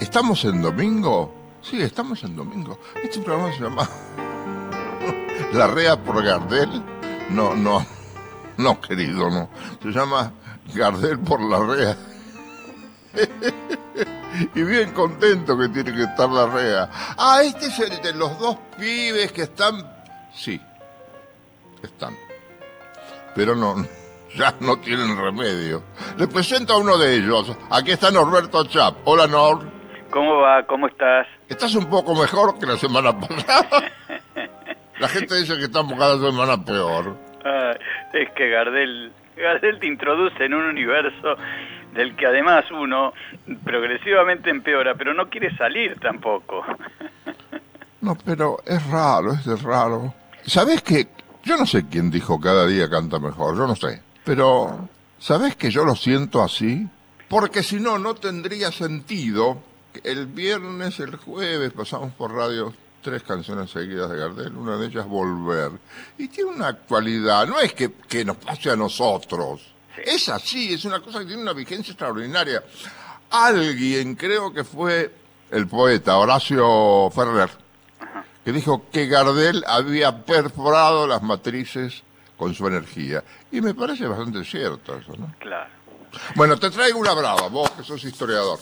¿Estamos en domingo? Sí, estamos en domingo. Este programa se llama La Rea por Gardel. No, no, no, querido, no. Se llama Gardel por la Rea. y bien contento que tiene que estar la Rea. Ah, este es el de los dos pibes que están... Sí, están. Pero no, ya no tienen remedio. Les presento a uno de ellos. Aquí está Norberto Chap. Hola, Nor. ¿Cómo va? ¿Cómo estás? Estás un poco mejor que la semana pasada. La gente dice que estamos cada semana peor. Ah, es que Gardel, Gardel te introduce en un universo del que además uno progresivamente empeora, pero no quiere salir tampoco. No, pero es raro, es raro. ¿Sabes qué? Yo no sé quién dijo cada día canta mejor, yo no sé. Pero, ¿sabes que yo lo siento así? Porque si no, no tendría sentido el viernes, el jueves pasamos por radio tres canciones seguidas de Gardel, una de ellas Volver. Y tiene una actualidad, no es que, que nos pase a nosotros, es así, es una cosa que tiene una vigencia extraordinaria. Alguien, creo que fue el poeta Horacio Ferrer, que dijo que Gardel había perforado las matrices con su energía. Y me parece bastante cierto eso, ¿no? Claro. Bueno, te traigo una brava, vos que sos historiador.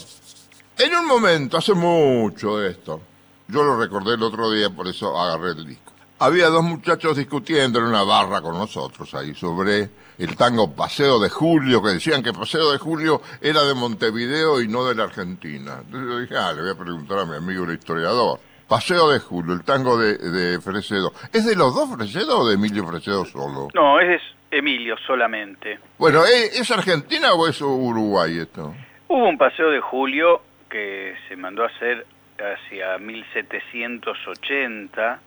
En un momento, hace mucho de esto, yo lo recordé el otro día, por eso agarré el disco. Había dos muchachos discutiendo en una barra con nosotros ahí sobre el tango Paseo de Julio, que decían que Paseo de Julio era de Montevideo y no de la Argentina. Entonces yo dije, ah, le voy a preguntar a mi amigo el historiador. Paseo de Julio, el tango de, de Fresedo. ¿Es de los dos Fresedo o de Emilio Fresedo solo? No, es Emilio solamente. Bueno, ¿es, Argentina o es Uruguay esto? Hubo un Paseo de Julio que se mandó a hacer hacia 1780.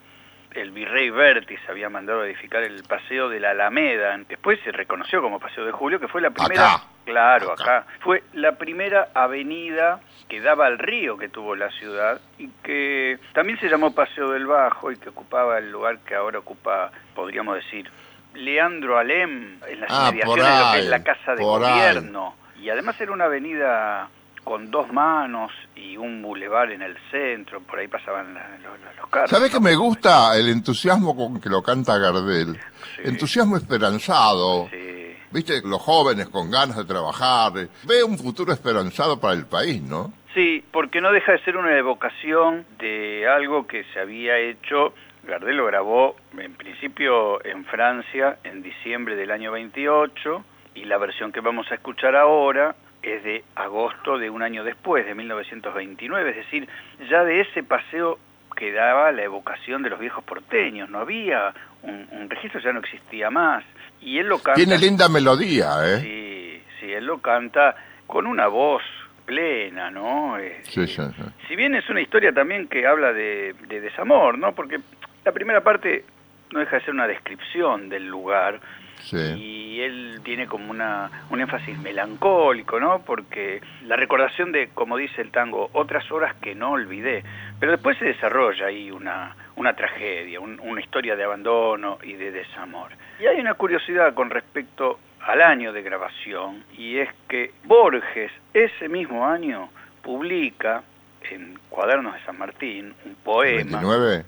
El virrey Vértiz había mandado a edificar el Paseo de la Alameda. Después se reconoció como Paseo de Julio, que fue la primera... Acá. Claro, acá. Fue la primera avenida que daba al río que tuvo la ciudad y que también se llamó Paseo del Bajo y que ocupaba el lugar que ahora ocupa, podríamos decir, Leandro Alem en las Ah, inmediaciones de lo que es la Casa de ahí. Gobierno. Y además era una avenida con dos manos y un bulevar en el centro, por ahí pasaban la- los, los- carros. ¿Sabes que me gusta el entusiasmo con que lo canta Gardel? Sí. Entusiasmo esperanzado. Sí. Viste, los jóvenes con ganas de trabajar. Ve un futuro esperanzado para el país, ¿no? Sí, porque no deja de ser una evocación de algo que se había hecho. Gardel lo grabó en principio en Francia en diciembre del año 28 y la versión que vamos a escuchar ahora es de agosto de un año después, de 1929, es decir, ya de ese paseo quedaba la evocación de los viejos porteños, no había un, un registro, ya no existía más. Y él lo canta... Tiene linda melodía, ¿eh? Sí, sí, él lo canta con una voz plena, ¿no? Sí, Este, sí, sí. Si bien es una historia también que habla de, de desamor, ¿no? Porque la primera parte no deja de ser una descripción del lugar Sí. y él tiene como una, un énfasis melancólico, ¿no? Porque la recordación de, como dice el tango, otras horas que no olvidé, pero después se desarrolla ahí una, una tragedia, un- una historia de abandono y de desamor. Y hay una curiosidad con respecto al año de grabación, y es que Borges ese mismo año publica en Cuadernos de San Martín un poema 29.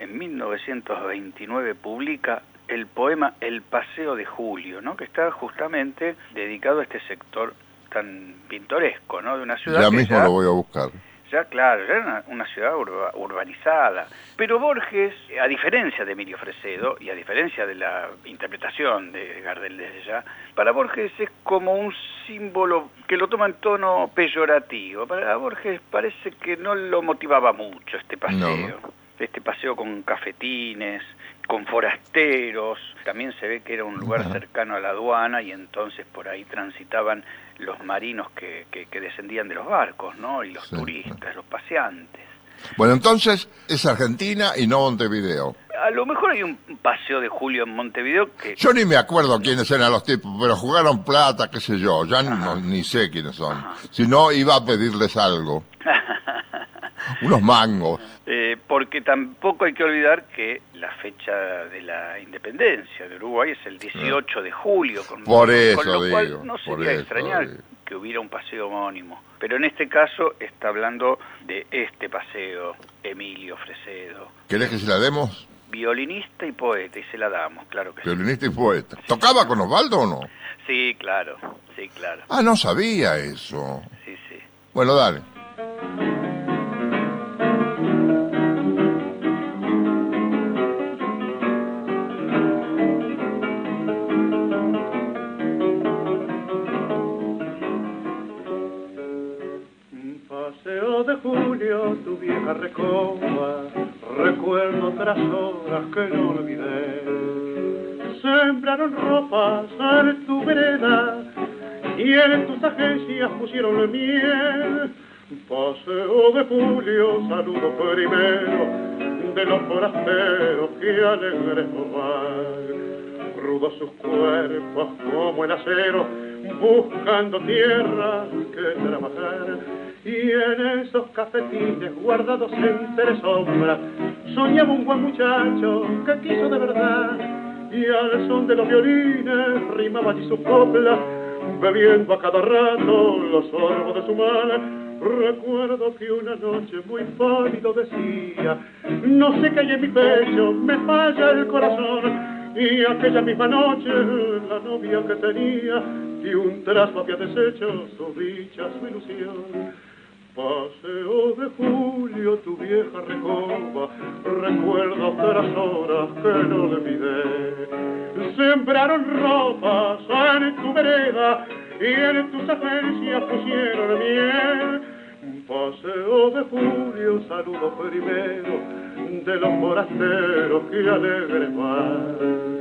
En 1929 publica el poema El Paseo de Julio, ¿no? que está justamente dedicado a este sector tan pintoresco, ¿no? de una ciudad Ya que mismo ya, lo voy a buscar. ya, claro, ya era una, una ciudad urba- urbanizada. Pero Borges, a diferencia de Emilio Fresedo y a diferencia de la interpretación de Gardel desde ya, para Borges es como un símbolo que lo toma en tono peyorativo. Para Borges parece que no lo motivaba mucho este paseo. No. Este paseo con cafetines, con forasteros, también se ve que era un lugar cercano a la aduana y entonces por ahí transitaban los marinos que, que- que descendían de los barcos, ¿no? Y los Sí, turistas, los paseantes. Bueno, entonces es Argentina y no Montevideo. A lo mejor hay un paseo de Julio en Montevideo que... Yo ni me acuerdo quiénes eran los tipos, pero jugaron plata, qué sé yo. Ya no- ni sé quiénes son. Si no, iba a pedirles algo. Unos mangos. Eh, porque tampoco hay que olvidar que la fecha de la independencia de Uruguay es el 18 de julio, con, Por eso con lo cual digo, no por sería eso extrañar digo. que hubiera un paseo homónimo. Pero en este caso está hablando de este paseo, Emilio Fresedo, ¿Querés que se la demos? violinista y poeta, y se la damos, claro que sí. Violinista y poeta. ¿Tocaba con Osvaldo o no? Sí, claro, sí, claro, Ah, no sabía eso. sí, sí. Bueno, dale. Recoba, recuerdo otras horas que no olvidé. Sembraron ropas en tu vereda y en tus agencias pusieron miel. Paseo de julio, saludo primero de los forasteros que alegres van rudos sus cuerpos como el acero, buscando tierra que trabajar. Y en esos cafetines guardados entre sombras, soñaba un buen muchacho que quiso de verdad. Y al son de los violines rimaba allí su copla, bebiendo a cada rato los sorbos de su mal. Recuerdo que una noche muy pálido decía, no sé qué hay en mi pecho, me falla el corazón. Y aquella misma noche la novia que tenía y un trazo había deshecho su dicha, su ilusión. Paseo de julio, tu vieja recoba, recuerda otras horas que no olvidé. Sembraron ropas en tu vereda y en tus agencias pusieron miel. Paseo de julio, saludo primero de los forasteros que alegres van.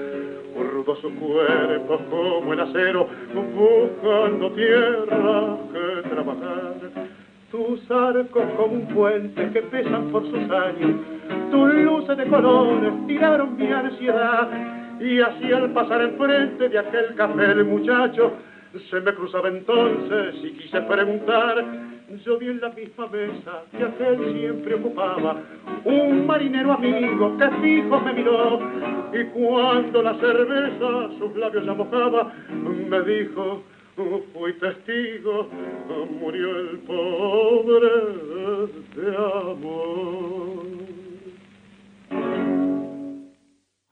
Su cuerpo como el acero, buscando tierra arcos como un puente que pesan por sus años, tus luces de colores tiraron mi ansiedad. Y así al pasar enfrente de aquel café el muchacho, se me cruzaba entonces y quise preguntar. Yo vi en la misma mesa que aquel siempre ocupaba un marinero amigo que fijo me miró y cuando la cerveza sus labios ya mojaba me dijo fui testigo murió el pobre de amor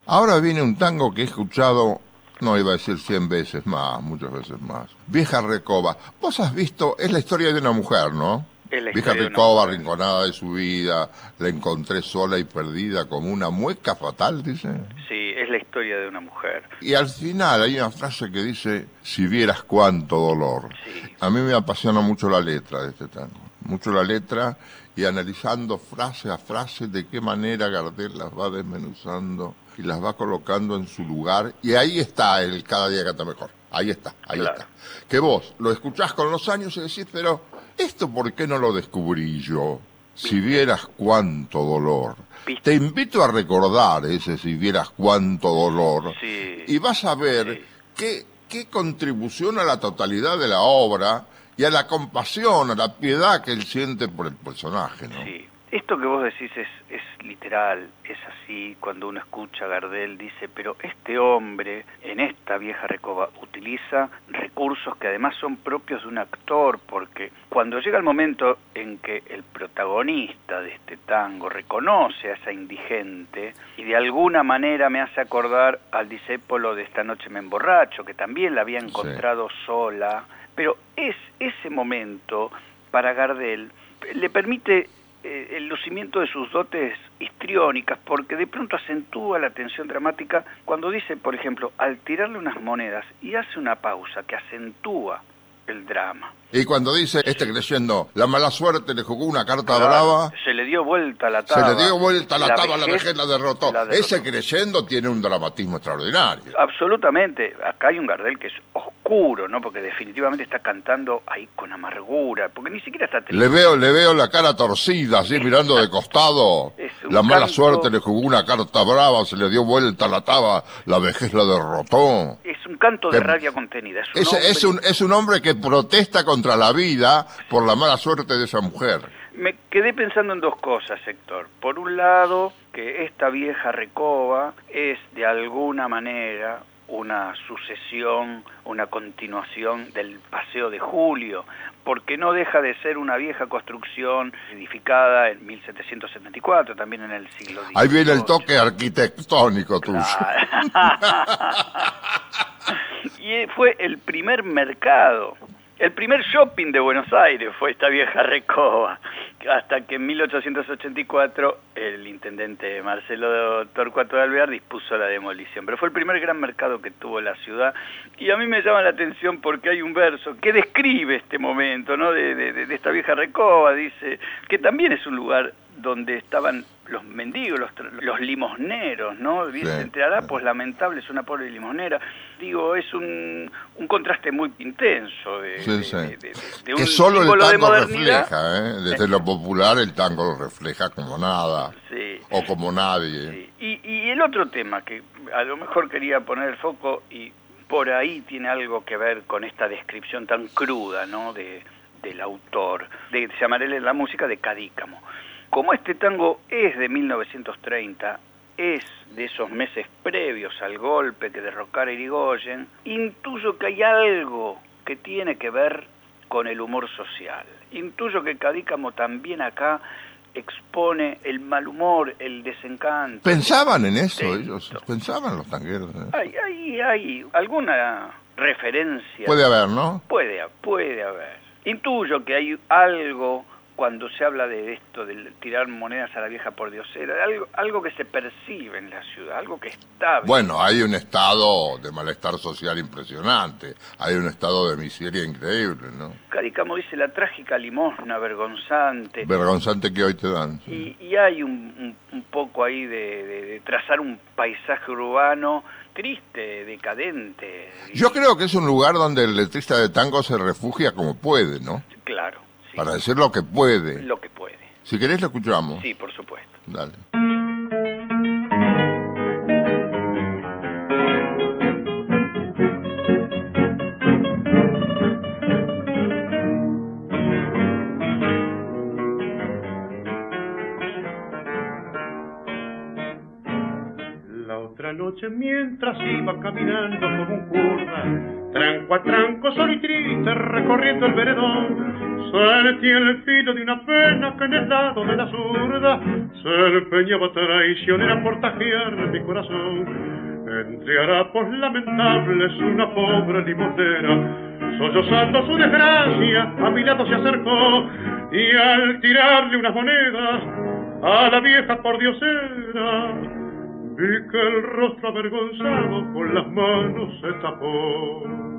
Ahora viene un tango que he escuchado, no iba a decir cien veces más, muchas veces más. Vieja Recoba. Vos has visto, es la historia de una mujer, ¿no? Es la Vieja Recoba, arrinconada de su vida, la encontré sola y perdida como una mueca fatal, dice. Sí, historia de una mujer. Y al final hay una frase que dice, si vieras cuánto dolor. Sí. A mí me apasiona mucho la letra de este tango, mucho la letra y analizando frase a frase de qué manera Gardel las va desmenuzando y las va colocando en su lugar. Y ahí está el cada día canta mejor. Ahí está, ahí Claro. está. Que vos lo escuchás con los años y decís, pero ¿esto por qué no lo descubrí yo? Si vieras cuánto dolor. Te invito a recordar ese si vieras cuánto dolor. Sí. Y vas a ver Sí. qué, qué contribución a la totalidad de la obra y a la compasión, a la piedad que él siente por el personaje, ¿no? Sí. Esto que vos decís es, es literal, es así, cuando uno escucha a Gardel dice, pero este hombre en esta vieja recoba utiliza recursos que además son propios de un actor, porque cuando llega el momento en que el protagonista de este tango reconoce a esa indigente y de alguna manera me hace acordar al discépolo de esta noche me emborracho, que también la había encontrado sola, pero es ese momento para Gardel le permite eh, el lucimiento de sus dotes histriónicas, porque de pronto acentúa la tensión dramática cuando dice, por ejemplo, al tirarle unas monedas y hace una pausa que acentúa el drama. Y cuando dice, este creyendo, la mala suerte le jugó una carta Claro, brava, Se le dio vuelta la se taba. le dio vuelta la, taba, la vejez la derrotó. la derrotó. Ese creyendo tiene un dramatismo extraordinario. Absolutamente. Acá hay un Gardel que es oscuro ¿no? Porque definitivamente está cantando ahí con amargura, porque ni siquiera está Le veo, le veo la cara torcida, así mirando de costado. La mala canto- suerte le jugó una carta brava, se le dio vuelta la taba, la vejez la derrotó. Es un canto de Que- rabia contenida. Es un, Es, hombre- es, un, es un hombre que protesta contra la vida por la mala suerte de esa mujer. Me quedé pensando en dos cosas, Héctor. Por un lado, que esta vieja recoba es de alguna manera una sucesión, una continuación del Paseo de Julio, porque no deja de ser una vieja construcción edificada en 1774, también en el siglo XIX. Ahí viene el toque arquitectónico tuyo. y fue el primer mercado, el primer shopping de Buenos Aires fue esta vieja recoba, hasta que en 1884 el intendente Marcelo Torcuato de Alvear dispuso la demolición. Pero fue el primer gran mercado que tuvo la ciudad y a mí me llama la atención porque hay un verso que describe este momento ¿no? de, de- de esta vieja recoba, dice que también es un lugar donde estaban los mendigos, los, los limosneros, ¿no? Dice, Sí, entre harapos lamentables una pobre limosnera. Digo, es un, un contraste muy intenso de, Sí, sí. de- de- de un que solo el tango refleja, ¿eh? Desde lo popular el tango lo refleja como nada, Sí. o como nadie. Y, y el otro tema que a lo mejor quería poner el foco y por ahí tiene algo que ver con esta descripción tan cruda, ¿no? De, del autor, de llamarle la música de Cadícamo. Como este tango es de 1930, es de esos meses previos al golpe que derrocara Irigoyen, intuyo que hay algo que tiene que ver con el humor social. Intuyo que Cadícamo también acá expone el mal humor, el desencanto. Pensaban en eso Sí. ellos, pensaban los tangueros. ¿eh? Hay, hay, hay alguna referencia. Puede haber, ¿no? Puede, puede haber. Intuyo que hay algo cuando se habla de esto, de tirar monedas a la vieja por diosera, algo, algo que se percibe en la ciudad, algo que está... Bueno, hay un estado de malestar social impresionante, hay un estado de miseria increíble, ¿no? Cadícamo dice la trágica limosna vergonzante. Vergonzante que hoy te dan. sí. Y, y hay un, un- un poco ahí de, de- de trazar un paisaje urbano triste, decadente. Yo creo que es un lugar donde el letrista de tango se refugia como puede, ¿no? Claro, Para decir lo que puede. lo que puede. Si querés lo escuchamos. Sí, por supuesto. Dale. La otra noche mientras iba caminando como un curva, tranco a tranco, solo y triste, recorriendo el veredón, sentí el filo de una pena que en el lado de la zurda se empeñaba traicionera por tajear mi corazón. Entre harapos lamentables una pobre limosnera, sollozando su desgracia, a mi lado se acercó y al tirarle unas monedas a la vieja por diosera, Vi que el rostro avergonzado con las manos se tapó.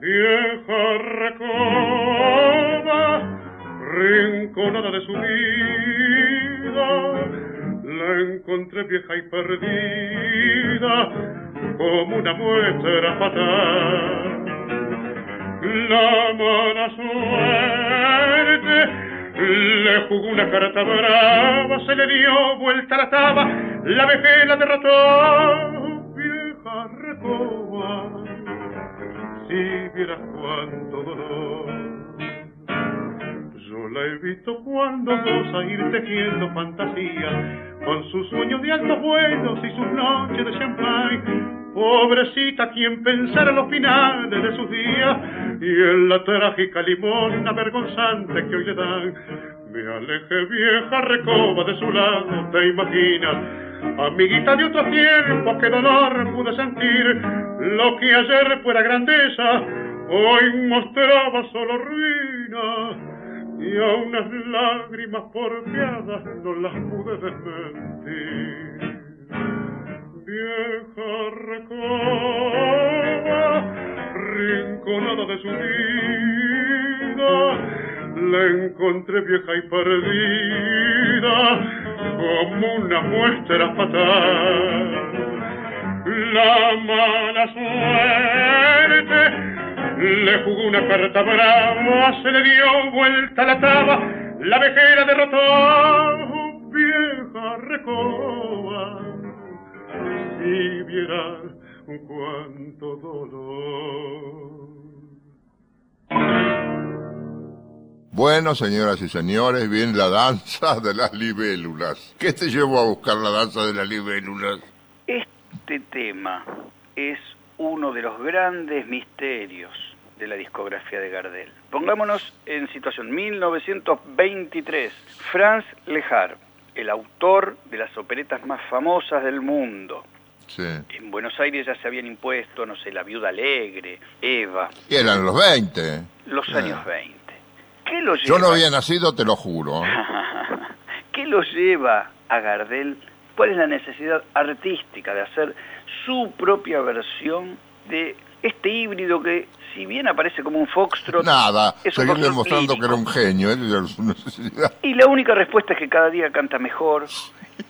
Vieja recoba, rinconada de su vida, la encontré vieja y perdida, como una muestra fatal. La mala suerte le jugó una carta brava, se le dio vuelta la taba, la vejez la derrotó. Vieja recoba, si vieras cuánto dolor. Yo la he visto cuando goza ir tejiendo fantasía, con sus sueños de altos vuelos y sus noches de champagne. Pobrecita quien pensara los finales de sus días y en la trágica limosna vergonzante que hoy le dan. Me alejé vieja recoba de su lado, te imaginas. Amiguita de otro tiempo, qué dolor pude sentir. Lo que ayer fuera grandeza, hoy mostraba solo ruina. Y a unas lágrimas porfiadas no las pude desmentir. Vieja recoba, rinconada de su vida, la encontré vieja y perdida, como una muestra fatal. La mala le jugó una carta brava, se le dio vuelta la taba, la vejera derrotó, vieja recoba, si viera cuánto dolor. Bueno, señoras y señores, viene la danza de las libélulas. ¿Qué te llevó a buscar la danza de las libélulas? Este tema es uno de los grandes misterios de la discografía de Gardel. Pongámonos en situación 1923. Franz Lehár, el autor de las operetas más famosas del mundo. Sí. En Buenos Aires ya se habían impuesto, no sé, La Viuda Alegre, Eva, Y eran los 20. los Eh. años 20. ¿Qué lo lleva? Yo no había nacido, te lo juro. ¿eh? ¿Qué lo lleva a Gardel? ¿Cuál es la necesidad artística de hacer su propia versión de este híbrido que, si bien aparece como un foxtrot, Nada, seguir demostrando que era un genio, necesidad. Y la única respuesta es que cada día canta mejor.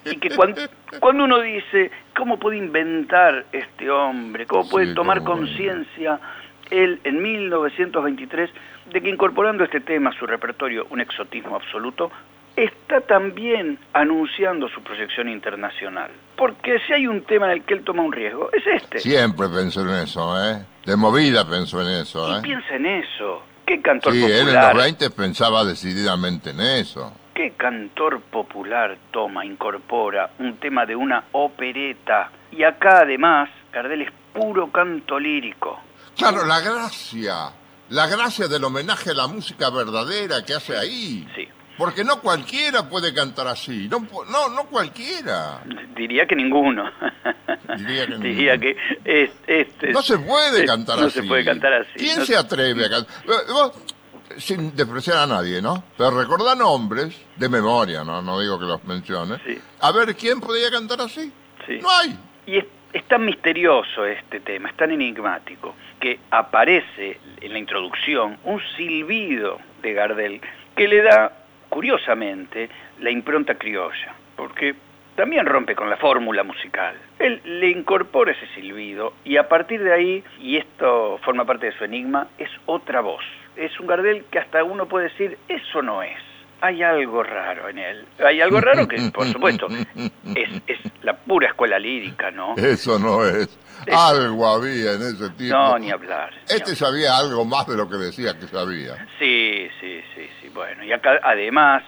Y que cuando, cuando uno dice, ¿cómo puede inventar este hombre? ¿Cómo puede Sí, tomar conciencia él en 1923 de que incorporando este tema a su repertorio, un exotismo absoluto, está también anunciando su proyección internacional? Porque si hay un tema en el que él toma un riesgo, es este. Siempre pensó en eso, ¿eh? De movida pensó en eso, Y ¿eh? piensa en eso. ¿Qué cantor Sí, él en popular? los 20 pensaba decididamente en eso. ¿Qué cantor popular toma, incorpora un tema de una opereta? Y acá además, Gardel es puro canto lírico. Claro, la gracia, la gracia del homenaje a la música verdadera que hace ahí. Sí. Porque no cualquiera puede cantar así, no, no, no cualquiera. Diría que ninguno. Diría que Diría ninguno. que es, este No se puede es- cantar no así. se puede cantar así. ¿Quién No se atreve a cantar? Sin despreciar a nadie, ¿no? Pero recordar nombres de memoria, ¿no? No digo que los mencione. Sí. A ver, ¿quién podía cantar así? Sí. No hay. Y es, es tan misterioso este tema, es tan enigmático, que aparece en la introducción un silbido de Gardel que le da, curiosamente, la impronta criolla, porque también rompe con la fórmula musical. Él le incorpora ese silbido y a partir de ahí, y esto forma parte de su enigma, es otra voz. Es un Gardel que hasta uno puede decir, eso no es. Hay algo raro en él. Hay algo raro que, por supuesto, es, es la pura escuela lírica, ¿no? Eso no es. Es- Algo había en ese tipo. No, ni hablar. ni Este sabía algo más de lo que decía que sabía. Sí, sí, sí, sí. Bueno, y acá además,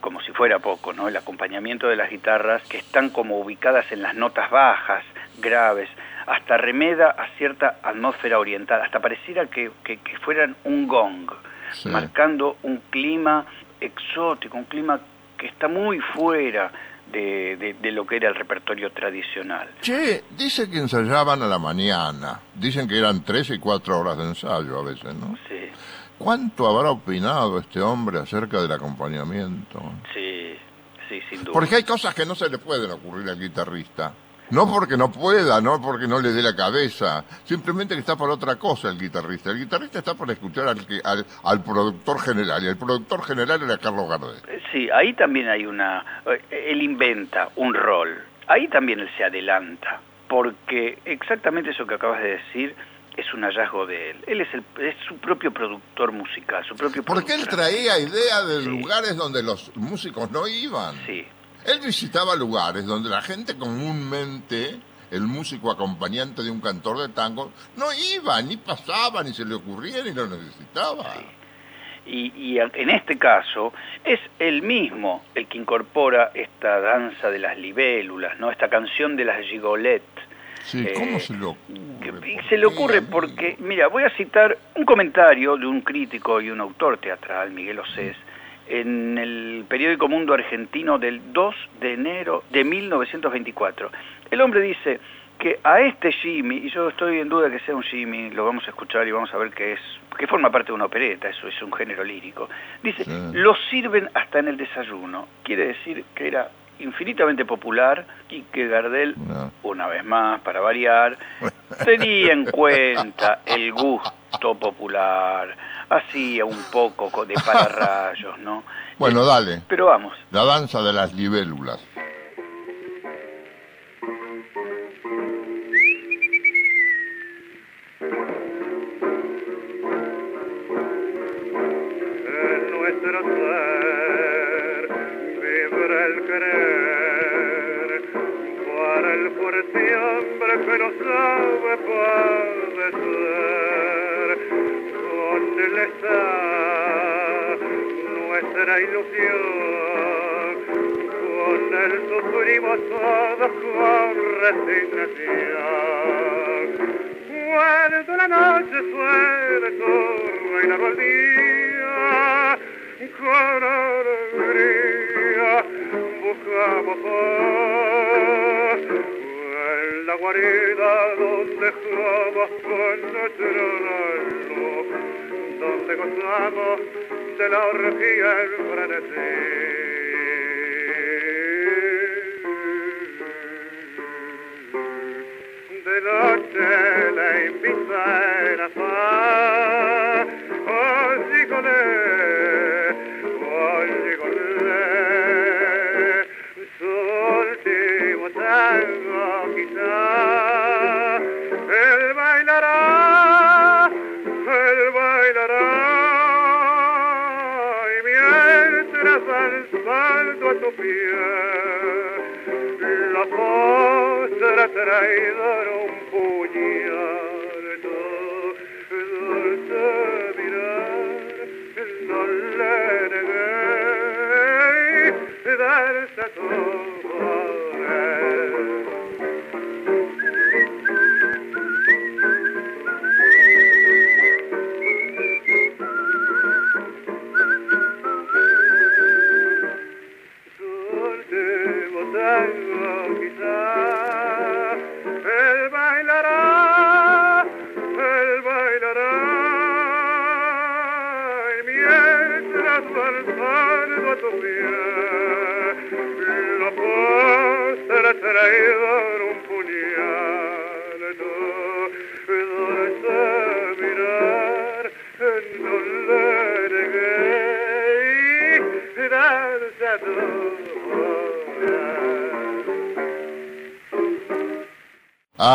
como si fuera poco, ¿no? El acompañamiento de las guitarras que están como ubicadas en las notas bajas, graves, hasta remeda a cierta atmósfera oriental, hasta pareciera que, que, que fueran un gong, Sí. marcando un clima exótico, un clima que está muy fuera de, de- de lo que era el repertorio tradicional. Che, dice que ensayaban a la mañana. Dicen que eran tres y cuatro horas de ensayo a veces, ¿no? Sí, ¿Cuánto habrá opinado este hombre acerca del acompañamiento? sí, sí, sin duda. Porque hay cosas que no se le pueden ocurrir al guitarrista. No porque no pueda, no porque no le dé la cabeza, simplemente que está por otra cosa el guitarrista. El guitarrista está por escuchar al, al, al productor general, y el productor general era Carlos Gardel. Sí, ahí también hay una... eh, Él inventa un rol. Ahí también él se adelanta. Porque exactamente eso que acabas de decir es un hallazgo de él. Él es, el, es su propio productor musical, su propio Porque él productor. traía ideas de Sí. lugares donde los músicos no iban. Sí, Él visitaba lugares donde la gente comúnmente, el músico acompañante de un cantor de tango, no iba, ni pasaba, ni se le ocurría, ni lo necesitaba. y, y en este caso es él mismo el que incorpora esta danza de las libélulas, ¿no? esta canción de las gigolettes. Sí, Eh, ¿cómo se le ocurre? y ¿Por se le ocurre porque, mira, voy a citar un comentario de un crítico y un autor teatral, Miguel Osés, en el periódico Mundo Argentino del 2 de enero de 1924. El hombre dice que a este Jimmy, y yo estoy en duda que sea un Jimmy, lo vamos a escuchar y vamos a ver que es, que forma parte de una opereta, eso es un género lírico, dice, Sí. lo sirven hasta en el desayuno. Quiere decir que era infinitamente popular y que Gardel No. una vez más, para variar, tenía en cuenta el gusto popular, hacía un poco co- de pararrayos, ¿no? Bueno, dale, Pero vamos, la danza de las libélulas.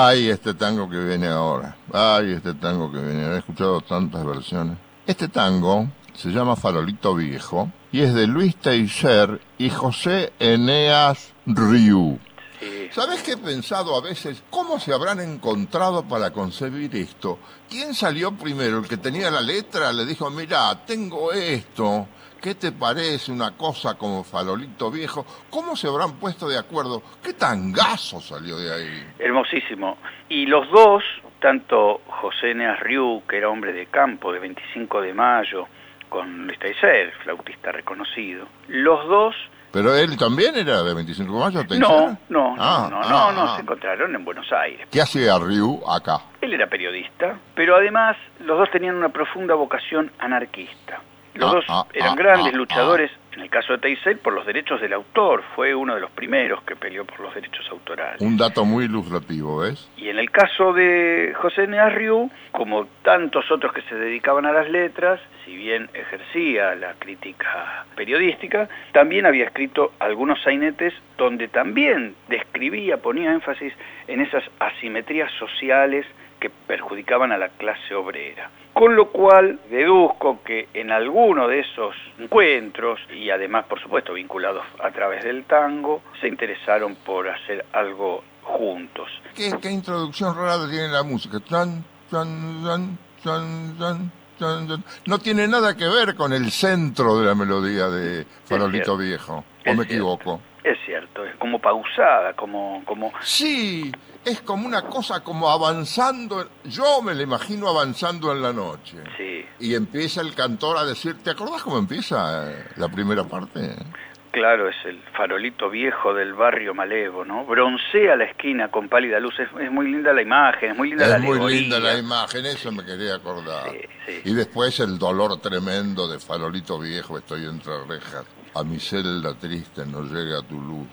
Ay, este tango que viene ahora. Ay, este tango que viene. He escuchado tantas versiones. Este tango se llama Farolito Viejo y es de Luis Teiser y José Eneas Riu. Sí. ¿Sabes qué he pensado a veces? ¿Cómo se habrán encontrado para concebir esto? ¿Quién salió primero? ¿El que tenía la letra? Le dijo, mira, tengo esto. ¿Qué te parece una cosa como farolito viejo? ¿Cómo se habrán puesto de acuerdo? ¿Qué tangazo salió de ahí? Hermosísimo. Y los dos, tanto José Neas Riu, que era hombre de campo de 25 de mayo, con Luis Teiser, flautista reconocido, los dos ¿Pero él también era de 25 de mayo? ¿Teiser? no, no, no, Ah, no, ah, no, no, ah. se encontraron en Buenos Aires. ¿Qué hacía Ryu acá? Él era periodista, pero además los dos tenían una profunda vocación anarquista. Los dos eran grandes luchadores, en el caso de Teisel, por los derechos del autor. Fue uno de los primeros que peleó por los derechos autorales. Un dato muy ilustrativo, ¿ves? Y en el caso de José Nearriu, como tantos otros que se dedicaban a las letras, si bien ejercía la crítica periodística, también había escrito algunos sainetes donde también describía, ponía énfasis en esas asimetrías sociales que perjudicaban a la clase obrera. Con lo cual deduzco que en alguno de esos encuentros, y además por supuesto vinculados a través del tango, se interesaron por hacer algo juntos. ¿Qué, qué introducción rara tiene la música? Tan, tan, tan, tan, tan, tan, tan. No tiene nada que ver con el centro de la melodía de Farolito. Viejo. ¿O me equivoco? Es cierto, es como pausada, como, como Sí, es como una cosa como avanzando. Yo me la imagino avanzando en la noche. sí, Y empieza el cantor a decir, ¿te acordás cómo empieza eh, la primera parte? claro, es el farolito viejo del barrio Malevo, ¿no? Broncea la esquina con pálida luz, es, es muy linda la imagen, es muy linda la Es muy alegoría. linda la imagen, eso me quería acordar. Sí, sí. Y después el dolor tremendo de Farolito Viejo, estoy entre rejas. A mi celda triste no llega tu luz.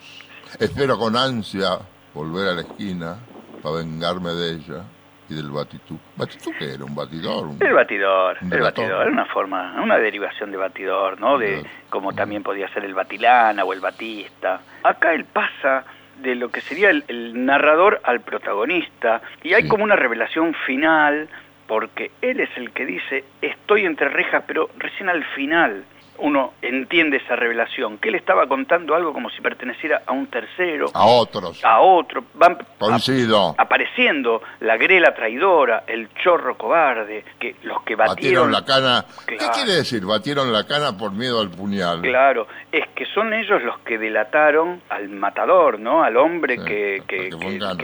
Espero con ansia volver a la esquina para vengarme de ella y del batitú. ¿Batitú qué era? ¿Un batidor? Un- El batidor, Un el batidor, una forma, una derivación de batidor, ¿no? De como también podía ser el batilana o el batista. Acá él pasa de lo que sería el, el narrador al protagonista y hay Sí. como una revelación final porque él es el que dice estoy entre rejas, pero recién al final uno entiende esa revelación, que él estaba contando algo como si perteneciera a un tercero, A otros. a otro, van Coincido. apareciendo la grela traidora, el chorro cobarde, que los que Batieron batieron, la cana. ¿Qué quiere decir? Batieron la cana por miedo al puñal. Claro, es que son ellos los que delataron al matador, ¿no? Al hombre Sí, que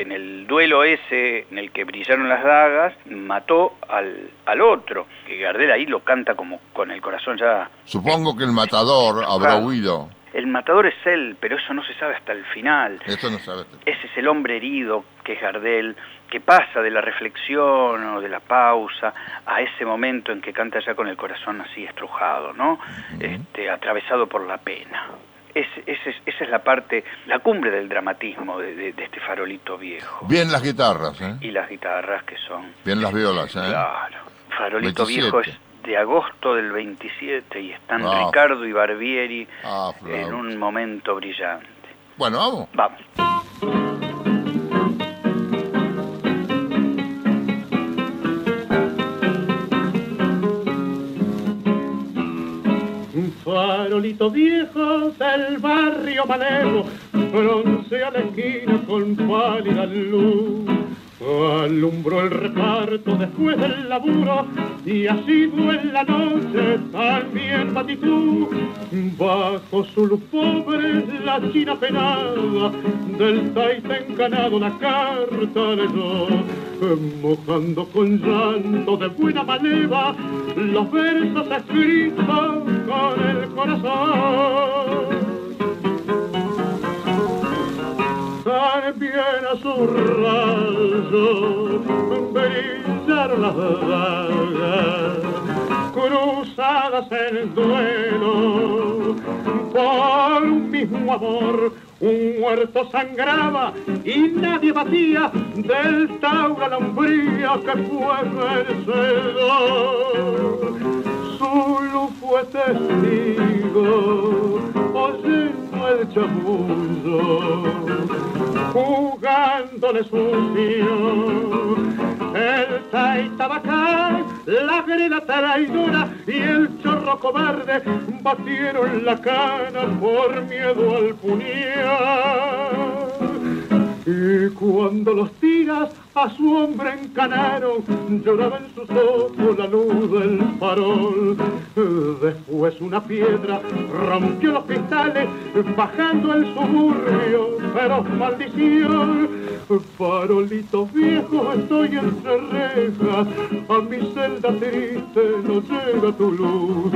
en el duelo ese, en el que brillaron las dagas, mató al, al otro. Que Gardel ahí lo canta como con el corazón ya... Supongo que el matador habrá Claro. huido. El matador es él, pero eso no se sabe hasta el final. Esto no sabes. Ese es el hombre herido que es Gardel, que pasa de la reflexión o de la pausa a ese momento en que canta ya con el corazón así estrujado, ¿no? este, atravesado por la pena. Ese- ese es- esa es la parte, la cumbre del dramatismo de, de- de este farolito viejo. Bien las guitarras, ¿eh? Y las guitarras que son... Bien las violas, ¿eh? Claro. Farolito 27. viejo es de agosto del 27 y están. Ricardo y Barbieri Ah, en un momento brillante. Bueno, vamos. Vamos. Farolito viejo del barrio Malero, broncea la esquina con pálida luz. Alumbró el reparto después del laburo y así en la noche también batitú. Bajo su luz pobre la china penada del taita encanado la carta leyó, mojando con llanto de buena manera los versos escritos con el corazón. También a su rayo brillaron las dagas cruzadas en duelo por un mismo amor. Un muerto sangraba y nadie batía del tauro a la umbría que fue vencedor. Luz fue testigo, oyendo el chamullo, jugándole sucio. El taita bacán, la grela traidora y el chorro cobarde batieron la cana por miedo al puñal. Y cuando los tiras a su hombre encanaron, lloraba en sus ojos la luz del farol. Después una piedra rompió los cristales, bajando el suburbio, pero maldición. Farolitos viejos, estoy entre rejas, a mi celda triste no llega tu luz.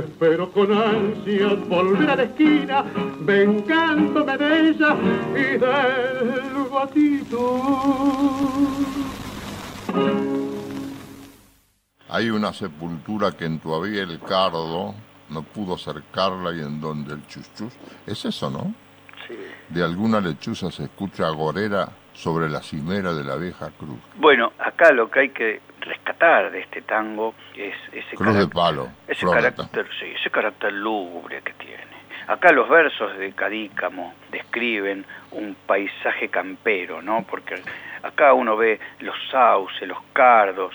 Espero con ansia volver a la esquina, vengándome de ella y del batito. Hay una sepultura que en tu había el cardo no pudo cercarla y en donde el chuchus. Es eso, ¿no? Sí. De alguna lechuza se escucha gorera sobre la cimera de la vieja cruz. Bueno, acá lo que hay que rescatar de este tango es ese Cruz de carácter, palo. ese carácter, sí, ese carácter lúgubre que tiene. Acá los versos de Cadícamo describen un paisaje campero, ¿no? Porque acá uno ve los sauces, los cardos,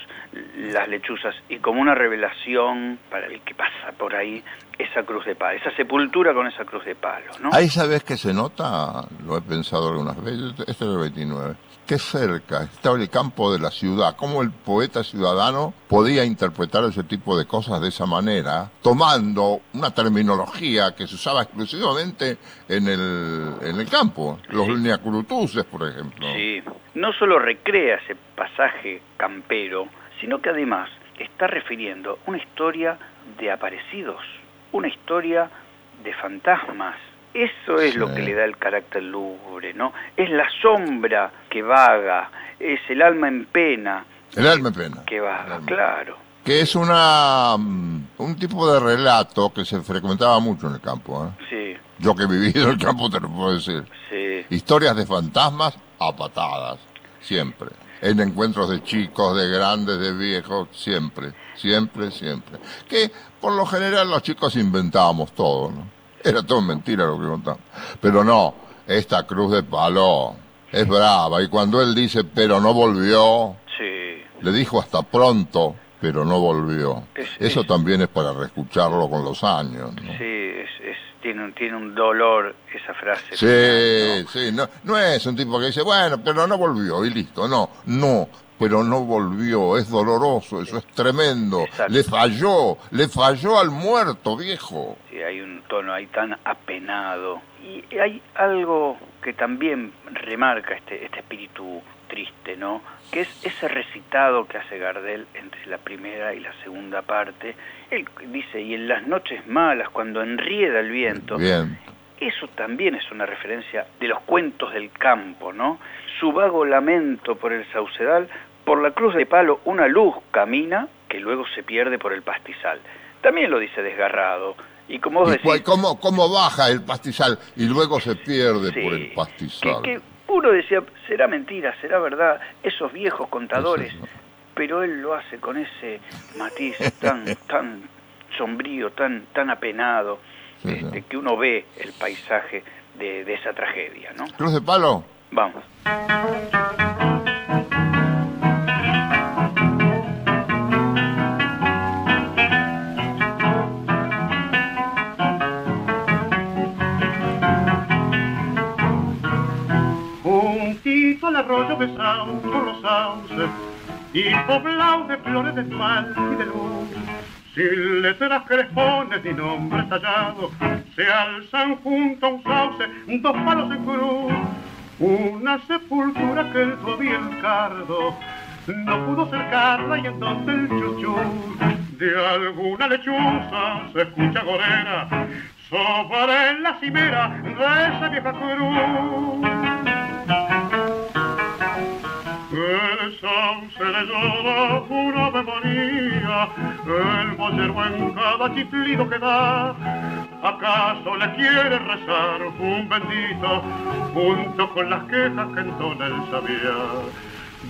las lechuzas y como una revelación para el que pasa por ahí esa cruz de palo, esa sepultura con esa cruz de palo, ¿no? Ahí sabes que se nota, lo he pensado algunas veces, este es el 29, que cerca estaba el campo de la ciudad, cómo el poeta ciudadano podía interpretar ese tipo de cosas de esa manera, tomando una terminología que se usaba exclusivamente en el, en el campo, los lineacurutuses, por ejemplo. Sí, no solo recrea ese pasaje campero, sino que además está refiriendo una historia de aparecidos, una historia de fantasmas. Eso es Sí. lo que le da el carácter lúgubre, ¿no? Es la sombra que vaga, es el alma en pena El alma en pena. que vaga, claro. Que es una mm, un tipo de relato que se frecuentaba mucho en el campo. ¿eh? Sí, Yo que he vivido en el campo te lo puedo decir. sí, Historias de fantasmas a patadas, siempre. En encuentros de chicos, de grandes, de viejos, siempre, siempre, siempre. Que por lo general los chicos inventábamos todo, ¿no? Era todo mentira lo que contábamos. Pero no, esta cruz de palo es brava. Y cuando él dice, pero no volvió, sí, le dijo hasta pronto. pero no volvió. Es- Eso es- también es para reescucharlo con los años, ¿no? Sí, es, es- tiene, un, tiene un dolor esa frase. Sí, final, ¿no? sí, no, no es un tipo que dice, bueno, pero no volvió y listo. No, no, pero no volvió, es doloroso, eso es tremendo. Exacto. Le falló, le falló al muerto, viejo. Sí, hay un tono ahí tan apenado. Y hay algo que también remarca este, este espíritu triste, ¿no? Que es ese recitado que hace Gardel entre la primera y la segunda parte. Él dice, y en las noches malas, cuando enrieda el viento, Bien, eso también es una referencia de los cuentos del campo, ¿no? Su vago lamento por el saucedal, por la cruz de palo una luz camina que luego se pierde por el pastizal. También lo dice desgarrado. Y como vos ¿Y decís, cuál- cómo, cómo baja el pastizal y luego se pierde sí, por el pastizal? Que, que uno decía, será mentira, será verdad, esos viejos contadores, es, pero él lo hace con ese matiz tan, tan sombrío, tan, tan apenado, Sí, sí. este, que uno ve el paisaje de, de esa tragedia, ¿no? ¿Cruz de palo? Vamos. Juntito al arroyo de Sauce por los sauces y poblado de flores de esmalte y de luz. Sin letras crespones ni nombres tallados, se alzan junto a un sauce dos palos en cruz. Una sepultura que todavía el cardo no pudo cercarla y entonces el chuchú de alguna lechuza se escucha gorera sobre la cimera de esa vieja cruz. El sauce le llora una memoria, el boyero en cada chiflido que da. ¿Acaso le quiere rezar un bendito junto con las quejas que entona el sabía?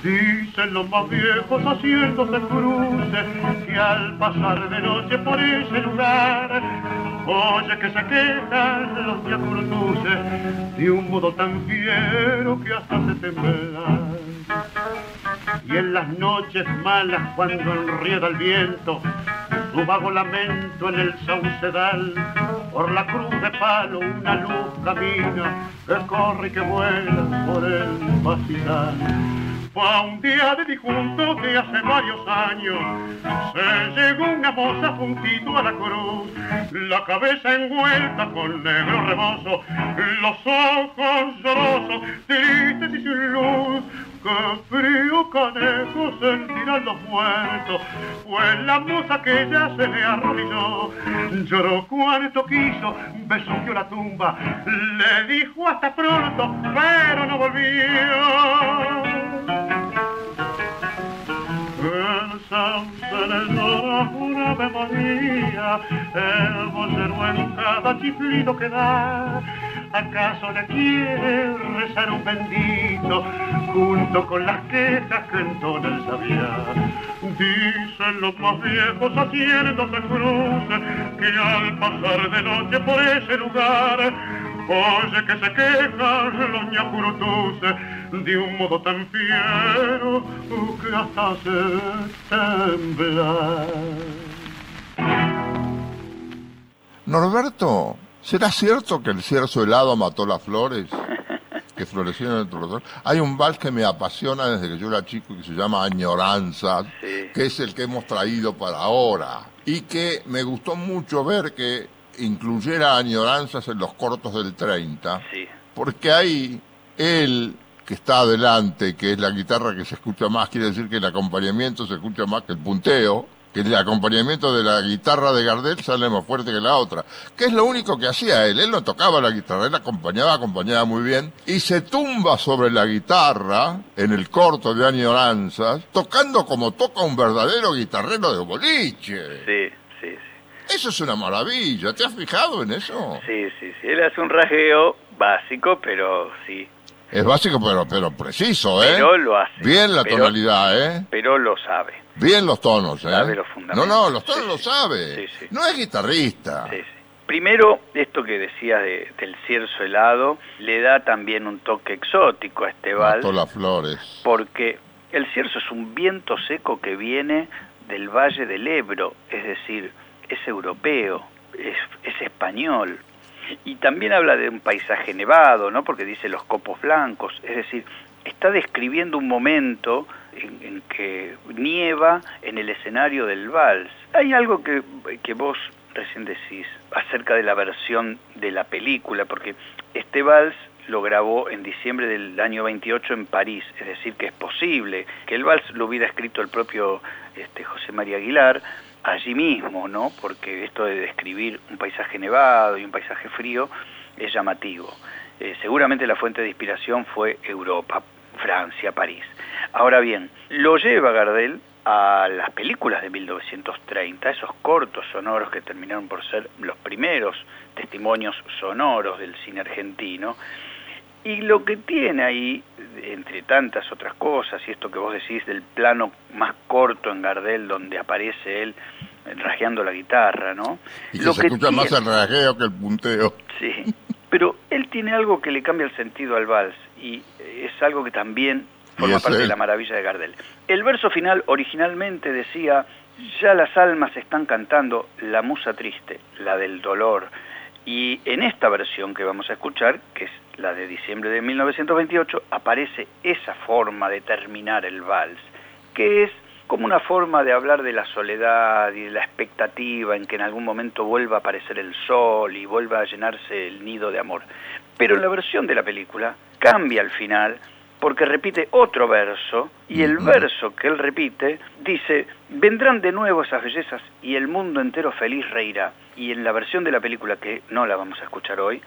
Dicen los más viejos haciéndose cruces que al pasar de noche por ese lugar oye que se quejan los diacurutuces de un modo tan fiero que hasta se tembla. Y en las noches malas cuando enrieda el viento su vago lamento en el saucedal por la cruz de palo una luz camina que corre y que vuela por el pastizal. Fue un día de difunto de hace varios años. Se llegó una moza juntito a la cruz, la cabeza envuelta con negro rebozo, los ojos llorosos, tristes y sin luz. ¡Qué frío canejo sentirán los muertos! Fue la moza que ya se le arrodilló, lloró cuanto quiso, besuqueó la tumba, le dijo hasta pronto, pero no volvió. El le llora una memoria, el bolero en cada chiflido que da. ¿Acaso le quiere rezar un bendito junto con las quejas que entona el sabía? Dicen los más viejos haciéndose cruces que al pasar de noche por ese lugar Oye que se quejan los ñacurutuses de un modo tan fiero que hasta se tembla. Norberto, ¿será cierto que el cierzo helado mató las flores? Que florecieron en el. Hay un vals que me apasiona desde que yo era chico que se llama Añoranzas, Sí. que es el que hemos traído para ahora. Y que me gustó mucho ver que incluyera Añoranzas en los cortos del 30. Sí, Porque ahí él, que está adelante, que es la guitarra que se escucha más, quiere decir que el acompañamiento se escucha más que el punteo, que el acompañamiento de la guitarra de Gardel sale más fuerte que la otra. Que es lo único que hacía él. Él no tocaba la guitarra, él acompañaba, acompañaba muy bien. Y se tumba sobre la guitarra, en el corto de Añoranzas, tocando como toca un verdadero guitarrero de boliche. sí. Eso es una maravilla. ¿Te has fijado en eso? Sí, sí, sí. Él hace un rasgueo básico, pero sí. Es básico, pero, pero preciso, ¿eh? Pero lo hace. Bien la Pero- tonalidad, ¿eh? Pero lo sabe. Bien los tonos, ¿eh? Sabe los no, fundamentos. no, los tonos Sí, lo sabe. Sí, sí. No es guitarrista. Sí, sí. Primero, esto que decías de- del cierzo helado le da también un toque exótico a este vals, las flores. porque el cierzo es un viento seco que viene del Valle del Ebro, es decir, es europeo, es, es español. Y también habla de un paisaje nevado, ¿no? Porque dice los copos blancos, es decir, está describiendo un momento en, que nieva en el escenario del vals. Hay algo que, que vos recién decís acerca de la versión de la película, porque este vals lo grabó en diciembre del año 28 en París, es decir, que es posible que el vals lo hubiera escrito el propio este, José María Aguilar allí mismo, ¿no? Porque esto de describir un paisaje nevado y un paisaje frío es llamativo. Eh, seguramente la fuente de inspiración fue Europa, Francia, París. Ahora bien, lo lleva Gardel a las películas de 1930, esos cortos sonoros que terminaron por ser los primeros testimonios sonoros del cine argentino, y lo que tiene ahí, entre tantas otras cosas, y esto que vos decís del plano más corto en Gardel, donde aparece él rajeando la guitarra, ¿no? Y lo se escucha más el rajeo que el punteo. Sí, pero él tiene algo que le cambia el sentido al vals, y es algo que también forma parte de la maravilla de Gardel. El verso final originalmente decía, ya las almas están cantando la musa triste, la del dolor, y en esta versión que vamos a escuchar, que es la de diciembre de 1928, aparece esa forma de terminar el vals, que es como una forma de hablar de la soledad y de la expectativa en que en algún momento vuelva a aparecer el sol y vuelva a llenarse el nido de amor. Pero en la versión de la película cambia al final porque repite otro verso y el verso que él repite dice, vendrán de nuevo esas bellezas y el mundo entero feliz reirá. Y en la versión de la película que no la vamos a escuchar hoy,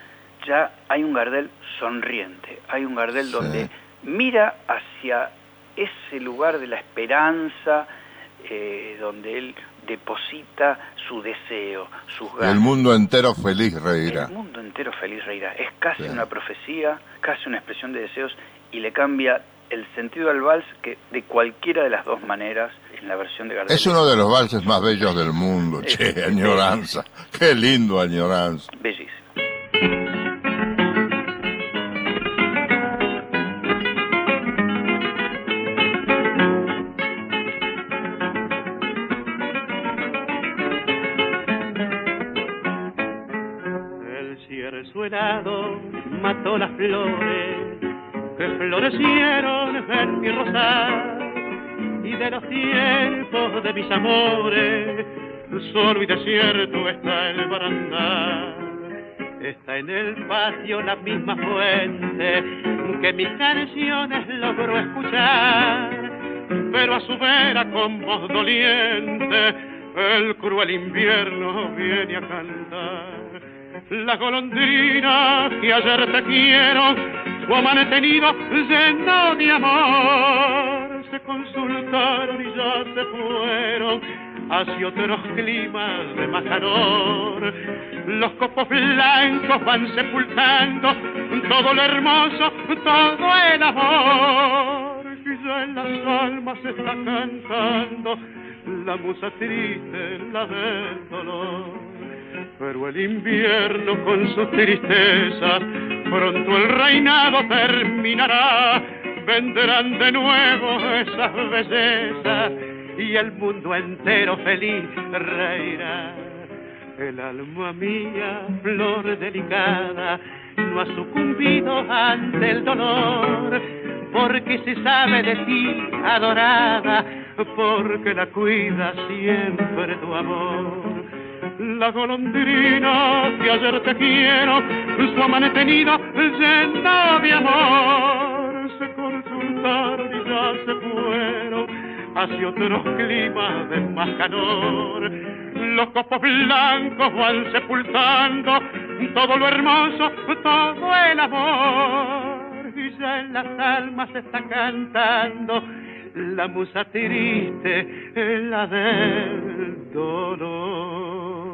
ya hay un Gardel sonriente, hay un Gardel donde mira hacia ese lugar de la esperanza, eh, donde él deposita su deseo, sus ganas. El mundo entero feliz reirá. El mundo entero feliz reirá. Es casi una profecía, casi una expresión de deseos y le cambia el sentido al vals que de cualquiera de las dos maneras en la versión de Gardel. Es uno de los valses más bellos del mundo, che, añoranza. Qué lindo añoranza. Bellísimo. Las flores que florecieron en mi rosal. Y de los tiempos de mis amores solo y desierto está el barandal. Está en el patio la misma fuente que mis canciones logró escuchar. Pero a su vera con voz doliente el cruel invierno viene a cantar la golondrina que ayer te quiero su amanecido lleno de amor se consultaron y ya se fueron hacia otros climas de más. Los copos blancos van sepultando todo lo hermoso, todo el amor. Y ya en las almas se está cantando la musa triste, la del dolor pero el invierno con sus tristezas pronto el reinado terminará. Vendrán de nuevo esas bellezas y el mundo entero feliz reirá. El alma mía flor delicada no ha sucumbido ante el dolor porque se sabe de ti adorada porque la cuida siempre tu amor la golondrina que ayer te quiero, su amanecido llena de amor, se consultaron y ya se fueron hacia otros climas de más calor. Los copos blancos van sepultando todo lo hermoso, todo el amor, y ya en las almas se está cantando la musa triste, la del dolor.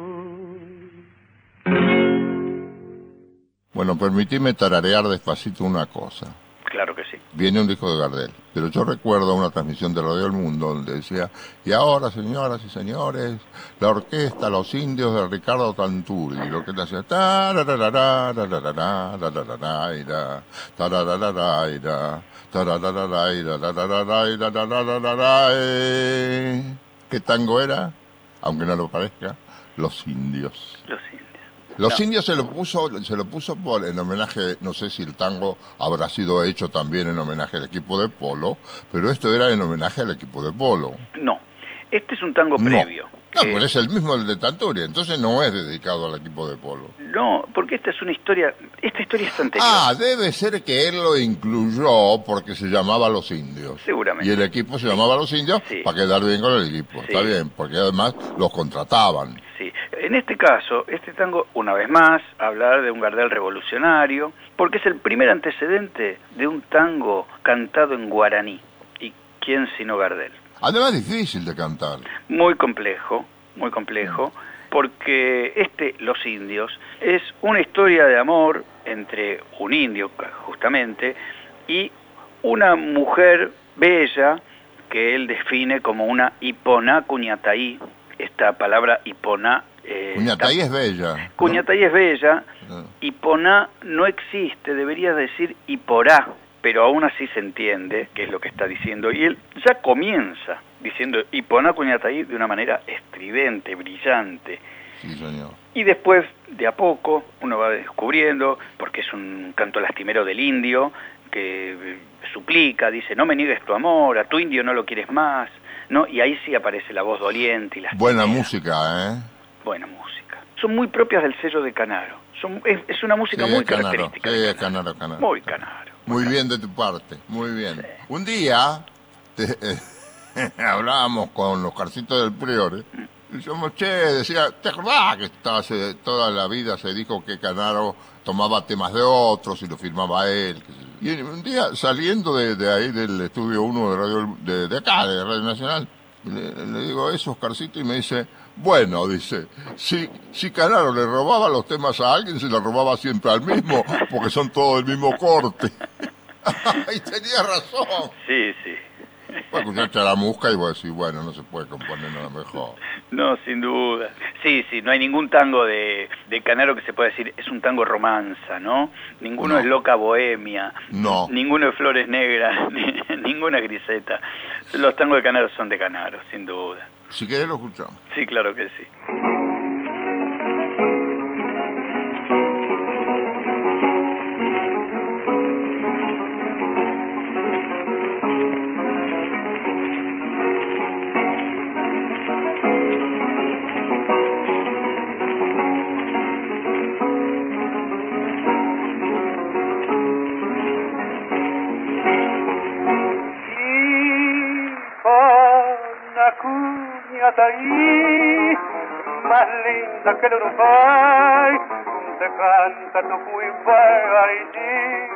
Bueno, permitime tararear despacito una cosa. Claro que sí. Viene un disco de Gardel, pero yo recuerdo una transmisión de Radio del Mundo donde decía, y ahora, señoras y señores, la orquesta Los Indios de Ricardo Tanturi, y la orquesta hacía tarararara, tarararara, tarararara, tarararara, tarararara, tarararara, tarararara, qué tango era? Aunque no lo parezca, Los Indios. Los indios. Los No. indios se lo puso, se lo puso por en homenaje, no sé si el tango habrá sido hecho también en homenaje al equipo de polo, pero esto era en homenaje al equipo de polo. No, este es un tango No. previo. No, pero es el mismo el de Tanturia, entonces no es dedicado al equipo de polo. No, porque esta es una historia, esta historia es anterior. Ah, debe ser que él lo incluyó porque se llamaba Los Indios. Seguramente. Y el equipo se llamaba Los Indios Sí. para quedar bien con el equipo. Sí. Está bien, porque además los contrataban. Sí. En este caso, este tango, una vez más, hablar de un Gardel revolucionario, porque es el primer antecedente de un tango cantado en guaraní. ¿Y quién sino Gardel? Además difícil de cantar. Muy complejo, muy complejo, porque este, Los Indios, es una historia de amor entre un indio, justamente, y una mujer bella que él define como una Iponá Cuñataí. Esta palabra Iponá... eh, Cuñataí es bella. ¿no? Cuñataí es bella, Ah. Iponá no existe, debería decir Iporá, pero aún así se entiende qué es lo que está diciendo. Y él ya comienza diciendo Iponá Cuñataí de una manera estridente, brillante. Sí, señor. Y después, de a poco, uno va descubriendo, porque es un canto lastimero del indio, que eh, suplica, dice, no me niegues tu amor, a tu indio no lo quieres más, ¿no? Y ahí sí aparece la voz doliente y la Buena música, ¿eh? Buena música. Son muy propias del sello de Canaro. Son, es, es una música Sí, muy Canaro. característica. Sí, de es Canaro, Canaro. Muy Canaro. Muy bien de tu parte, muy bien. Un día te- hablábamos con los carcitos del Priore y decíamos, che, decía, ¿te acordás que hace- toda la vida se dijo que Canaro tomaba temas de otros y lo firmaba él? Y un día saliendo de, de ahí del estudio 1 de radio de, de acá, de Radio Nacional, le, le digo eso, Oscarcito, y me dice, bueno, dice, si, si Canaro le robaba los temas a alguien, se los robaba siempre al mismo, porque son todos del mismo corte. y tenía razón. Sí, sí. Puedes escuchar Charamusca y vos decís, bueno, no se puede componer nada mejor. No, sin duda. Sí, sí, no hay ningún tango de, de Canaro que se pueda decir es un tango romanza, ¿no? Ninguno No. es loca bohemia. No. Ninguno es flores negras, ni- ninguna griseta. Los tangos de Canaro son de Canaro, sin duda. Si querés lo escuchamos. Sí, claro que sí. Linda que el Uruguay, te canta tu Haití,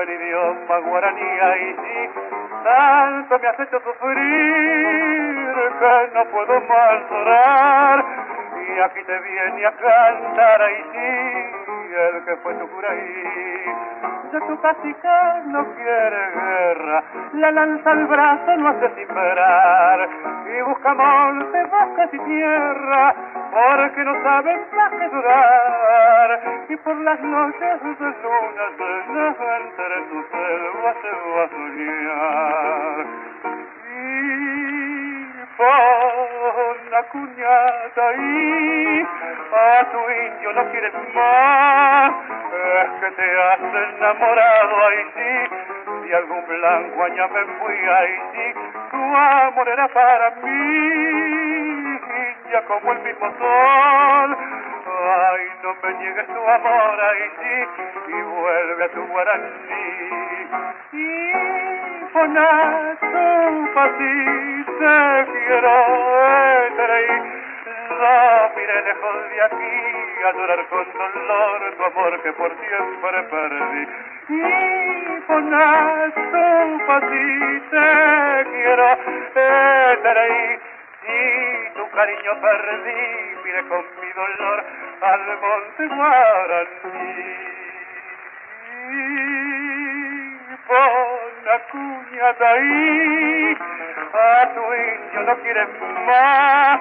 el idioma guaraní Haití, tanto me has hecho sufrir que no puedo más llorar, y aquí te viene a cantar Haití, el que fue tu curaí. Tu cacique no quiere guerra, la lanza al brazo no hace cifrar, y busca monte, bosques y tierra, porque no sabe más que durar, y por las noches de luna llena entre tu selva se va a soñar. Y la cuñada ahí, a tu indio no quieres más, es que te has enamorado ahí sí, de algún blanco año me fui ahí sí, tu amor era para mí, ya como el mismo sol, ay no me niegues tu amor ahí sí, y vuelve a tu guaraní. Y Fonazo, pasiste, quiero ahí. No mire lejos de aquí a llorar con dolor tu amor que por siempre perdí. Y Fonazo, pasiste, quiero ahí. Y tu cariño perdí, mire con mi dolor al monte Guaraní la cuñada ahí, a tu indio no quieres más,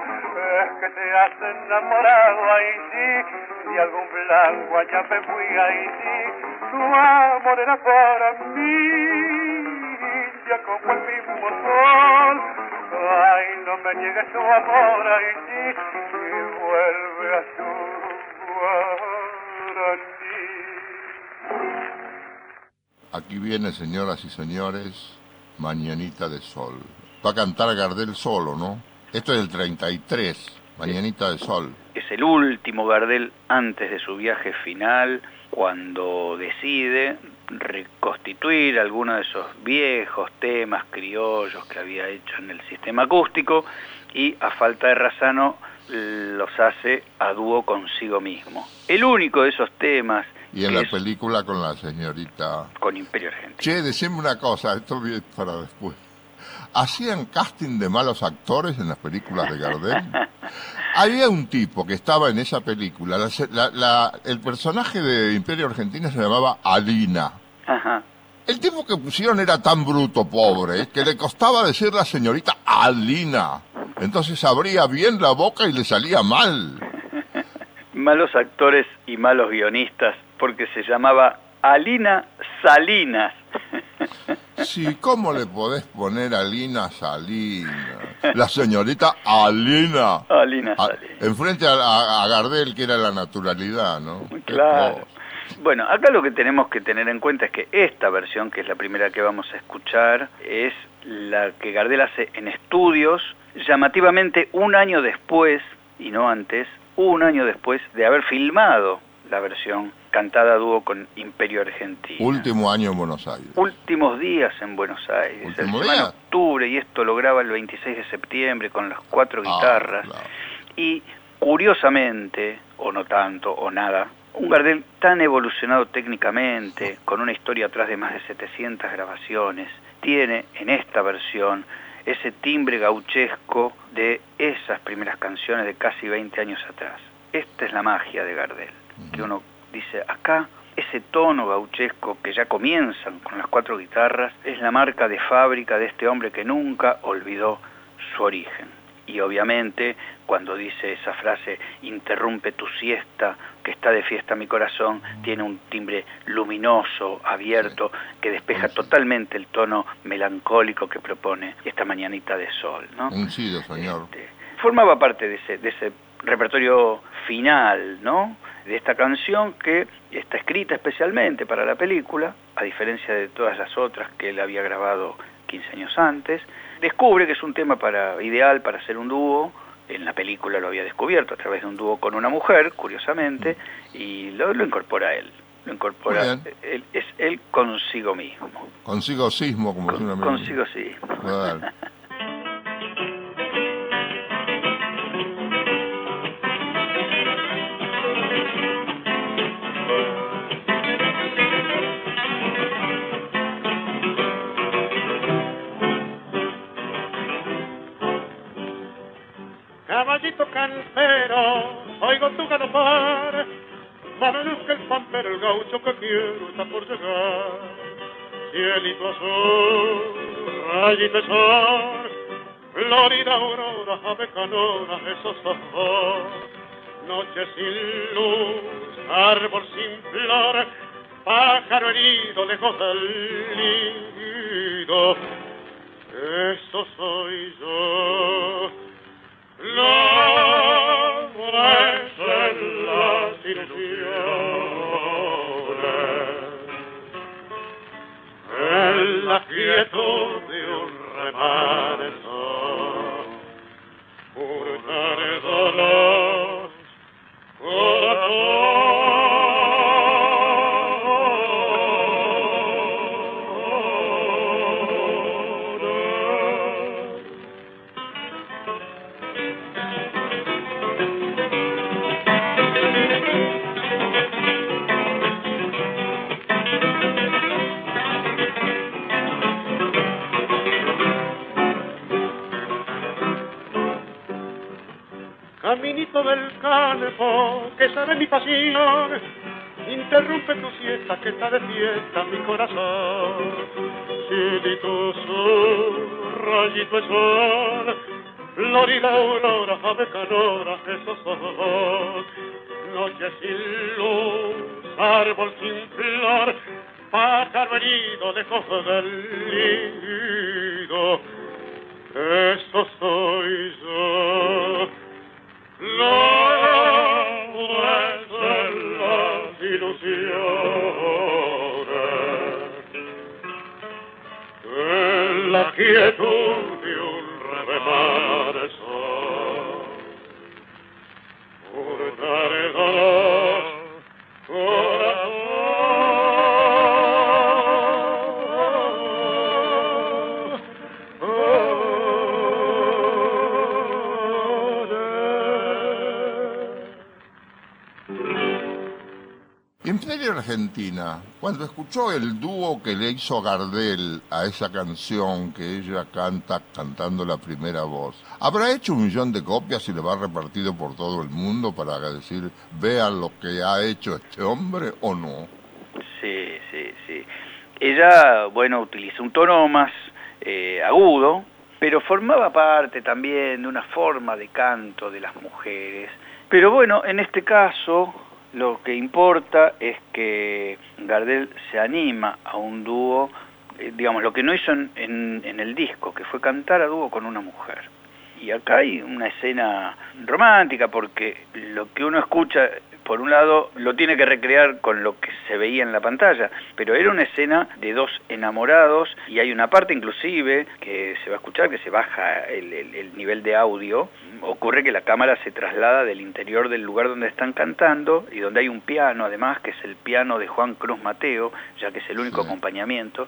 es que te has enamorado ahí sí, de algún blanco allá me fui ahí sí, tu amor era para mí, ya como el mismo sol, ay no me niegue su amor, ay sí, y vuelve a su guaraní. Aquí viene, señoras y señores, Mañanita de Sol. Va a cantar Gardel solo, ¿no? Esto es del 33, Mañanita de Sol. Es el último Gardel antes de su viaje final, cuando decide reconstituir algunos de esos viejos temas criollos que había hecho en el sistema acústico y a falta de Razano los hace a dúo consigo mismo. El único de esos temas Y en la es película con la señorita... con Imperio Argentino. Che, decime una cosa, esto viene para después. ¿Hacían casting de malos actores en las películas de Gardel? Había un tipo que estaba en esa película, la se- la- la- el personaje de Imperio Argentina se llamaba Alina. Ajá. El tipo que pusieron era tan bruto, pobre, que le costaba decir la señorita Alina. Entonces abría bien la boca y le salía mal. Malos actores y malos guionistas, porque se llamaba Alina Salinas. Sí, ¿cómo le podés poner Alina Salina? La señorita Alina. Alina A- Salinas. enfrente a, a- a Gardel, que era la naturalidad, ¿no? Claro. Bueno, acá lo que tenemos que tener en cuenta es que esta versión, que es la primera que vamos a escuchar, es la que Gardel hace en estudios, llamativamente un año después, y no antes, un año después de haber filmado la versión cantada a dúo con Imperio Argentino. Último año en Buenos Aires. Últimos días en Buenos Aires. Último día. de octubre, y esto lo graba el 26 de septiembre con las cuatro Ah, guitarras. claro. Y curiosamente, o no tanto, o nada, un Gardel tan evolucionado técnicamente, con una historia atrás de más de 700 grabaciones, tiene en esta versión ese timbre gauchesco de esas primeras canciones de casi 20 años atrás. Esta es la magia de Gardel, que uno dice, acá ese tono gauchesco que ya comienzan con las cuatro guitarras es la marca de fábrica de este hombre que nunca olvidó su origen. Y obviamente cuando dice esa frase, interrumpe tu siesta, que está de fiesta mi corazón, tiene un timbre luminoso, abierto, que despeja totalmente el tono melancólico que propone esta mañanita de sol. ¿no? Señor. Este, formaba parte de ese, de ese repertorio final, ¿no? De esta canción que está escrita especialmente para la película, a diferencia de todas las otras que él había grabado 15 años antes. Descubre que es un tema para, ideal para hacer un dúo. En la película lo había descubierto a través de un dúo con una mujer, curiosamente, y lo, lo incorpora él. Lo incorpora, él, es él consigo mismo. Consigo sismo, como amigo. Consigo. Claro. Caballito campero, oigo tu galopar, mamelusca el pampero, el gaucho que quiero está por llegar. Cielito azul, rayito sol, florida aurora, ave canora, esos ojos. Noche sin luz, árbol sin flor, pájaro herido lejos del nido. Eso soy yo. la quietud de un remanente. Que sabe mi pasión, interrumpe tu siesta, que está de mi corazón. Cielito azul, rayito de sol, florida aurora, ave canora, esos ojos. Noche sin luz, árbol sin flor, pájaro herido lejos del nido. Argentina, cuando escuchó el dúo que le hizo Gardel a esa canción que ella canta cantando la primera voz, ¿habrá hecho un millón de copias y le va repartido por todo el mundo para decir, vean lo que ha hecho este hombre o no? Sí, sí, sí. Ella, bueno, utilizó un tono más eh, agudo, pero formaba parte también de una forma de canto de las mujeres. Pero bueno, en este caso lo que importa es que Gardel se anima a un dúo, eh, digamos, lo que no hizo en, en, en el disco, que fue cantar a dúo con una mujer. Y acá hay una escena romántica porque lo que uno escucha, por un lado, lo tiene que recrear con lo que se veía en la pantalla, pero era una escena de dos enamorados y hay una parte inclusive que se va a escuchar que se baja el, el- el nivel de audio. Ocurre que la cámara se traslada del interior del lugar donde están cantando y donde hay un piano, además, que es el piano de Juan Cruz Mateo, ya que es el único Sí. acompañamiento.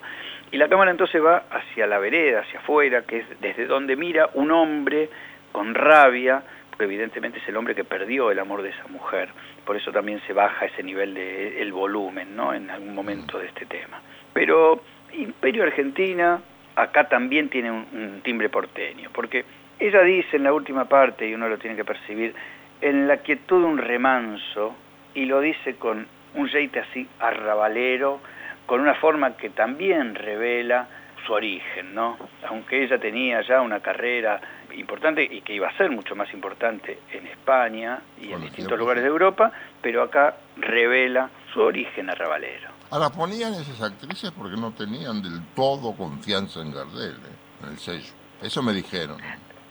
Y la cámara entonces va hacia la vereda, hacia afuera, que es desde donde mira un hombre con rabia, evidentemente es el hombre que perdió el amor de esa mujer. Por eso también se baja ese nivel de el volumen, ¿no? En algún momento de este tema. Pero Imperio Argentina acá también tiene un, un timbre porteño, porque ella dice en la última parte, y uno lo tiene que percibir, en la quietud de un remanso, y lo dice con un jeite así arrabalero, con una forma que también revela su origen, ¿no? Aunque ella tenía ya una carrera importante y que iba a ser mucho más importante en España y en distintos lugares de Europa, pero acá revela su origen arrabalero. Ahora ponían esas actrices porque no tenían del todo confianza en Gardel, ¿eh? en el sello. Eso me dijeron.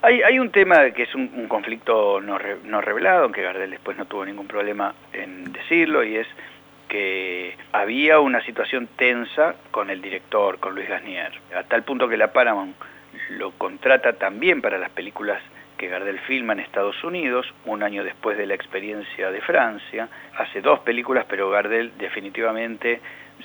Hay, hay un tema que es un, un conflicto no, re- no revelado, aunque Gardel después no tuvo ningún problema en decirlo, y es que había una situación tensa con el director, con Luis Gasnier, a tal punto que la Paramount lo contrata también para las películas que Gardel filma en Estados Unidos, un año después de la experiencia de Francia. Hace dos películas, pero Gardel definitivamente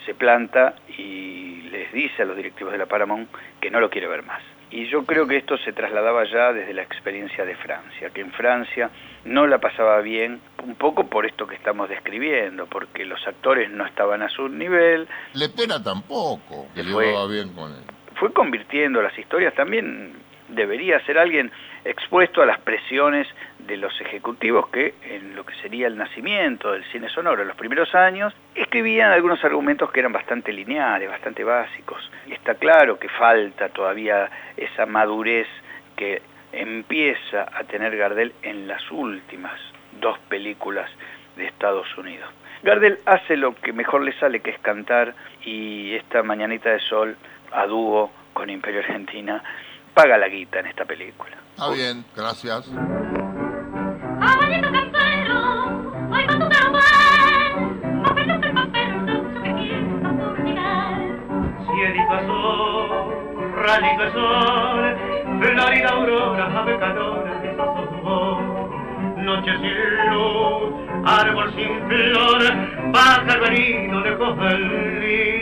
se planta y les dice a los directivos de la Paramount que no lo quiere ver más. Y yo creo que esto se trasladaba ya desde la experiencia de Francia, que en Francia no la pasaba bien, un poco por esto que estamos describiendo, porque los actores no estaban a su nivel, Le Pena tampoco, que Se fue. bien con él. Fue convirtiendo las historias también debería ser alguien expuesto a las presiones de los ejecutivos que en lo que sería el nacimiento del cine sonoro en los primeros años escribían algunos argumentos que eran bastante lineales, bastante básicos. Está claro que falta todavía esa madurez que empieza a tener Gardel en las últimas dos películas de Estados Unidos. Gardel hace lo que mejor le sale, que es cantar, y esta Mañanita de Sol a dúo con Imperio Argentina paga la guita en esta película. Está bien, gracias. Cielito azul, rayito de sol, florida aurora, ave vos. Noche sin luz, árbol sin flor, pájaro herido lejos del.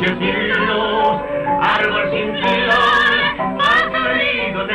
Noche sin luz, árbol sin más querido